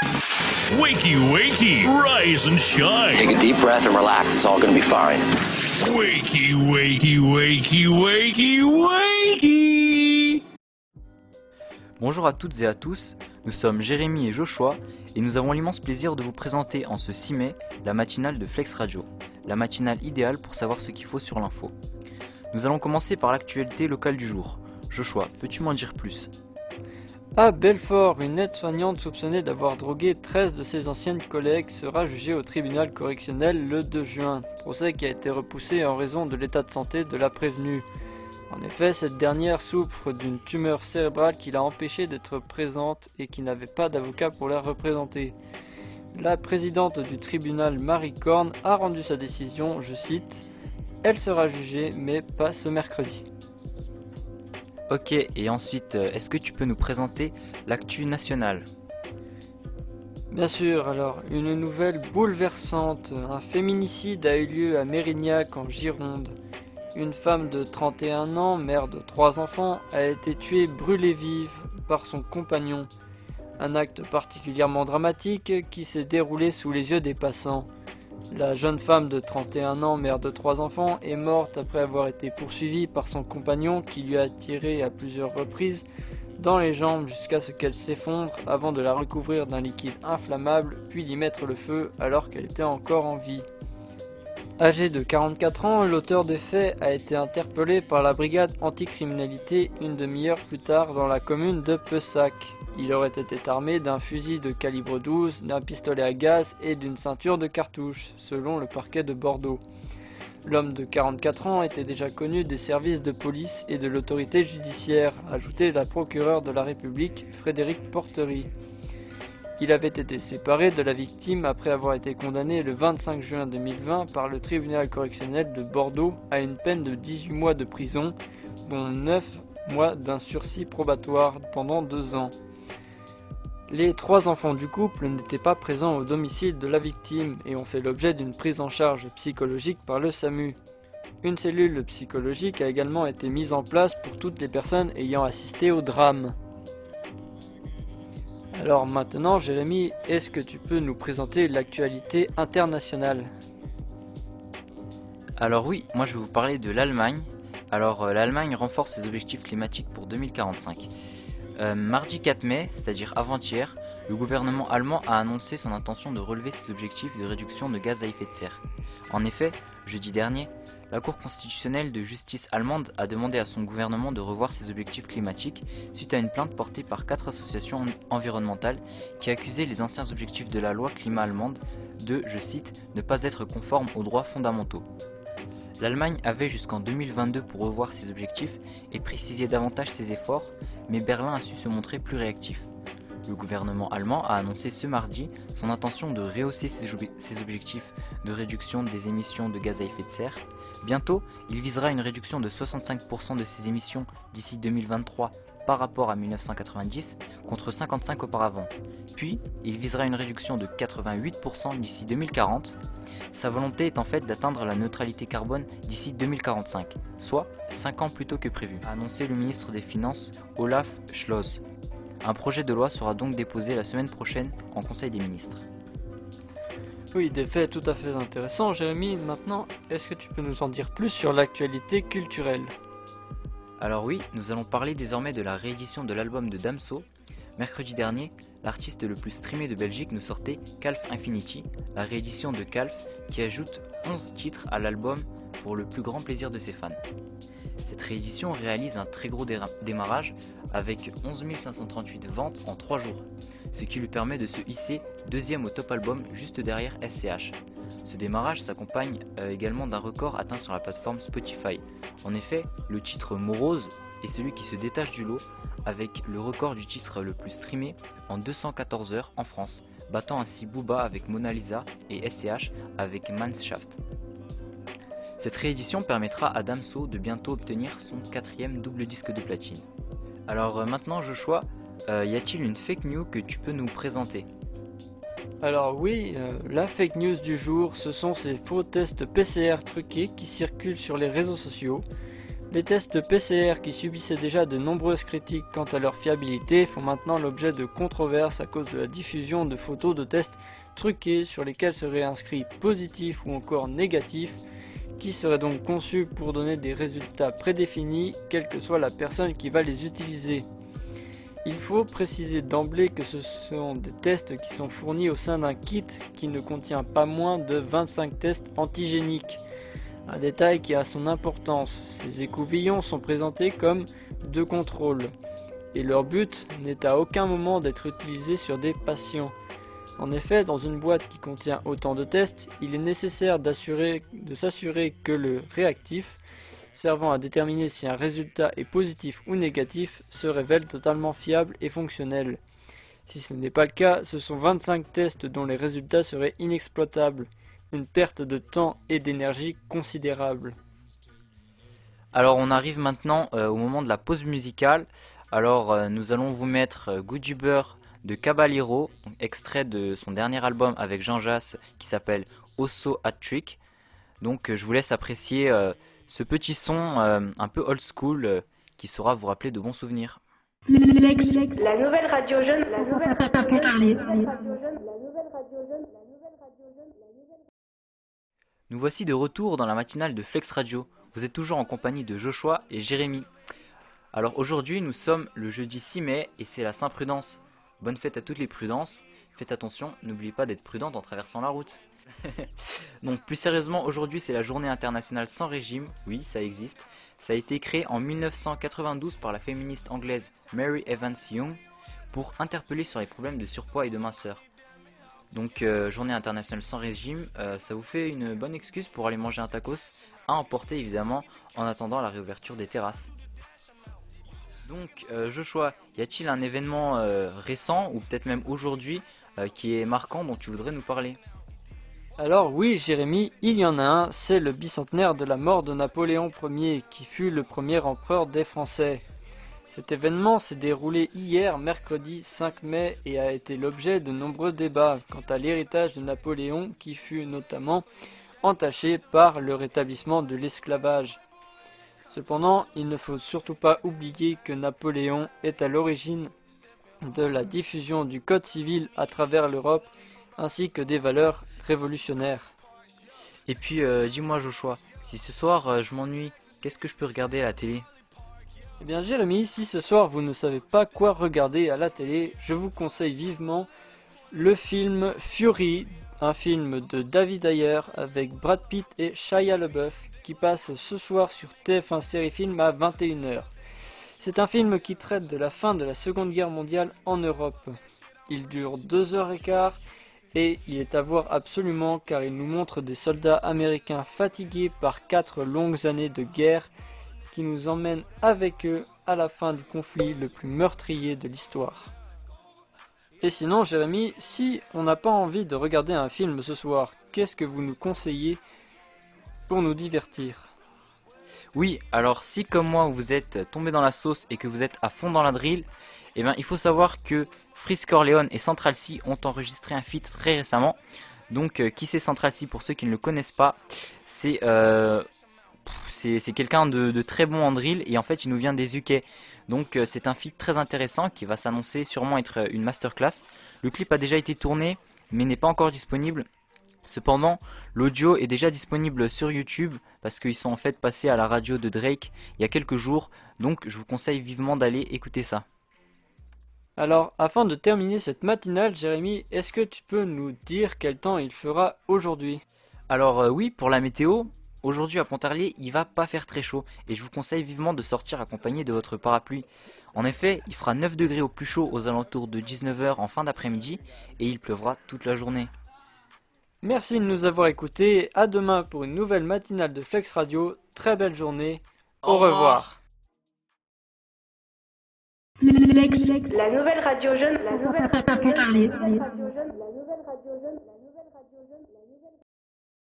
Wakey, wakey, rise and shine. Take a deep breath and relax. It's all going to be fine. Wakey, wakey, wakey, wakey, wakey. Bonjour à toutes et à tous, nous sommes Jérémy et Joshua et nous avons l'immense plaisir de vous présenter en ce 6 mai la matinale de Flex Radio, la matinale idéale pour savoir ce qu'il faut sur l'info. Nous allons commencer par l'actualité locale du jour. Joshua, peux-tu m'en dire plus? À Belfort, une aide-soignante soupçonnée d'avoir drogué 13 de ses anciennes collègues sera jugée au tribunal correctionnel le 2 juin, procès qui a été repoussé en raison de l'état de santé de la prévenue. En effet, cette dernière souffre d'une tumeur cérébrale qui l'a empêchée d'être présente et qui n'avait pas d'avocat pour la représenter. La présidente du tribunal, Marie Korn, a rendu sa décision, je cite, Elle sera jugée, mais pas ce mercredi. Ok, et ensuite, euh, est-ce que tu peux nous présenter l'actu nationale Bien sûr, alors, une nouvelle bouleversante. Un féminicide a eu lieu à Mérignac en Gironde. Une femme de 31 ans, mère de trois enfants, a été tuée brûlée vive par son compagnon. Un acte particulièrement dramatique qui s'est déroulé sous les yeux des passants. La jeune femme de 31 ans, mère de trois enfants, est morte après avoir été poursuivie par son compagnon qui lui a tiré à plusieurs reprises dans les jambes jusqu'à ce qu'elle s'effondre avant de la recouvrir d'un liquide inflammable puis d'y mettre le feu alors qu'elle était encore en vie. Âgé de 44 ans, l'auteur des faits a été interpellé par la brigade anticriminalité une demi-heure plus tard dans la commune de Pessac. Il aurait été armé d'un fusil de calibre 12, d'un pistolet à gaz et d'une ceinture de cartouches, selon le parquet de Bordeaux. L'homme de 44 ans était déjà connu des services de police et de l'autorité judiciaire, ajoutait la procureure de la République, Frédéric Portery. Il avait été séparé de la victime après avoir été condamné le 25 juin 2020 par le tribunal correctionnel de Bordeaux à une peine de 18 mois de prison, dont 9 mois d'un sursis probatoire pendant deux ans. Les trois enfants du couple n'étaient pas présents au domicile de la victime et ont fait l'objet d'une prise en charge psychologique par le SAMU. Une cellule psychologique a également été mise en place pour toutes les personnes ayant assisté au drame. Alors maintenant, Jérémy, est-ce que tu peux nous présenter l'actualité internationale? Alors oui, moi je vais vous parler de l'Allemagne. Alors euh, l'Allemagne renforce ses objectifs climatiques pour 2045. Euh, mardi 4 mai, c'est-à-dire avant-hier, le gouvernement allemand a annoncé son intention de relever ses objectifs de réduction de gaz à effet de serre. En effet, jeudi dernier, la Cour constitutionnelle de justice allemande a demandé à son gouvernement de revoir ses objectifs climatiques suite à une plainte portée par quatre associations environnementales qui accusaient les anciens objectifs de la loi climat allemande de, je cite, ne pas être conformes aux droits fondamentaux. L'Allemagne avait jusqu'en 2022 pour revoir ses objectifs et préciser davantage ses efforts, mais Berlin a su se montrer plus réactif. Le gouvernement allemand a annoncé ce mardi son intention de rehausser ses objectifs de réduction des émissions de gaz à effet de serre. Bientôt, il visera une réduction de 65% de ses émissions d'ici 2023 par rapport à 1990 contre 55 auparavant. Puis, il visera une réduction de 88% d'ici 2040. Sa volonté est en fait d'atteindre la neutralité carbone d'ici 2045, soit 5 ans plus tôt que prévu, a annoncé le ministre des Finances Olaf Scholz. Un projet de loi sera donc déposé la semaine prochaine en Conseil des ministres. Oui, des faits tout à fait intéressants, Jérémy. Maintenant, est-ce que tu peux nous en dire plus sur l'actualité culturelle? Alors oui, nous allons parler désormais de la réédition de l'album de Damso. Mercredi dernier, l'artiste le plus streamé de Belgique nous sortait Calf Infinity, la réédition de Calf qui ajoute 11 titres à l'album pour le plus grand plaisir de ses fans. Cette réédition réalise un très gros démarrage avec 11 538 ventes en 3 jours, ce qui lui permet de se hisser deuxième au top album juste derrière SCH. Ce démarrage s'accompagne euh, également d'un record atteint sur la plateforme Spotify. En effet, le titre Morose est celui qui se détache du lot avec le record du titre le plus streamé en 214 heures en France, battant ainsi Booba avec Mona Lisa et SCH avec Manshaft. Cette réédition permettra à Damso de bientôt obtenir son quatrième double disque de platine. Alors euh, maintenant Joshua, euh, y a-t-il une fake news que tu peux nous présenter? Alors oui, euh, la fake news du jour, ce sont ces faux tests PCR truqués qui circulent sur les réseaux sociaux. Les tests PCR qui subissaient déjà de nombreuses critiques quant à leur fiabilité font maintenant l'objet de controverses à cause de la diffusion de photos de tests truqués sur lesquels seraient inscrits positifs ou encore négatifs, qui seraient donc conçus pour donner des résultats prédéfinis, quelle que soit la personne qui va les utiliser. Il faut préciser d'emblée que ce sont des tests qui sont fournis au sein d'un kit qui ne contient pas moins de 25 tests antigéniques. Un détail qui a son importance, ces écouvillons sont présentés comme de contrôle et leur but n'est à aucun moment d'être utilisé sur des patients. En effet, dans une boîte qui contient autant de tests, il est nécessaire de s'assurer que le réactif, servant à déterminer si un résultat est positif ou négatif, se révèle totalement fiable et fonctionnel. Si ce n'est pas le cas, ce sont 25 tests dont les résultats seraient inexploitables une perte de temps et d'énergie considérable. Alors on arrive maintenant euh, au moment de la pause musicale. Alors euh, nous allons vous mettre euh, Goody de Caballero, extrait de son dernier album avec Jean Jass qui s'appelle Osso Hat Trick. Donc je vous laisse apprécier ce petit son un peu old school qui saura vous rappeler de bons souvenirs. La nouvelle radio jeune, la nouvelle radio jeune, Nous voici de retour dans la matinale de Flex Radio. Vous êtes toujours en compagnie de Joshua et Jérémy. Alors aujourd'hui, nous sommes le jeudi 6 mai et c'est la Saint-Prudence. Bonne fête à toutes les prudences. Faites attention, n'oubliez pas d'être prudente en traversant la route. Donc plus sérieusement, aujourd'hui c'est la journée internationale sans régime. Oui, ça existe. Ça a été créé en 1992 par la féministe anglaise Mary Evans Young pour interpeller sur les problèmes de surpoids et de minceur. Donc euh, journée internationale sans régime, euh, ça vous fait une bonne excuse pour aller manger un tacos à emporter évidemment en attendant la réouverture des terrasses. Donc euh, Joshua, y a-t-il un événement récent ou peut-être même aujourd'hui qui est marquant dont tu voudrais nous parler? Alors oui Jérémy, il y en a un, c'est le bicentenaire de la mort de Napoléon Ier qui fut le premier empereur des Français. Cet événement s'est déroulé hier, mercredi 5 mai, et a été l'objet de nombreux débats quant à l'héritage de Napoléon qui fut notamment entaché par le rétablissement de l'esclavage. Cependant, il ne faut surtout pas oublier que Napoléon est à l'origine de la diffusion du Code civil à travers l'Europe ainsi que des valeurs révolutionnaires. Et puis, euh, dis-moi Joshua, si ce soir euh, je m'ennuie, qu'est-ce que je peux regarder à la télé? Eh bien Jérémy, si ce soir vous ne savez pas quoi regarder à la télé, je vous conseille vivement le film Fury, un film de David Ayer avec Brad Pitt et Shia LeBeouf qui passe ce soir sur TF1 série film à 21h. C'est un film qui traite de la fin de la Seconde Guerre mondiale en Europe. Il dure 2h15 et il est à voir absolument car il nous montre des soldats américains fatigués par 4 longues années de guerre qui nous emmène avec eux à la fin du conflit le plus meurtrier de l'histoire. Et sinon, Jérémy, si on n'a pas envie de regarder un film ce soir, qu'est-ce que vous nous conseillez pour nous divertir? Oui, alors si comme moi vous êtes tombé dans la sauce et que vous êtes à fond dans la drill, eh bien il faut savoir que Frisk Corleone et Central ont enregistré un feat très récemment. Donc euh, qui c'est Central pour ceux qui ne le connaissent pas C'est euh, quelqu'un de, très bon en drill et en fait il nous vient des UK. Donc euh, c'est un feat très intéressant qui va s'annoncer sûrement être une masterclass. Le clip a déjà été tourné mais n'est pas encore disponible. Cependant, l'audio est déjà disponible sur YouTube parce qu'ils sont en fait passés à la radio de Drake il y a quelques jours. Donc je vous conseille vivement d'aller écouter ça. Alors, afin de terminer cette matinale, Jérémy, est-ce que tu peux nous dire quel temps il fera aujourd'hui? Alors euh, oui, pour la météo, Aujourd'hui à Pontarlier, il va pas faire très chaud et je vous conseille vivement de sortir accompagné de votre parapluie. En effet, il fera 9 degrés au plus chaud aux alentours de 19h en fin d'après-midi et il pleuvra toute la journée. Merci de nous avoir écoutés. À demain pour une nouvelle matinale de Flex Radio. Très belle journée. Au, revoir. La nouvelle radio jeune. La nouvelle radio.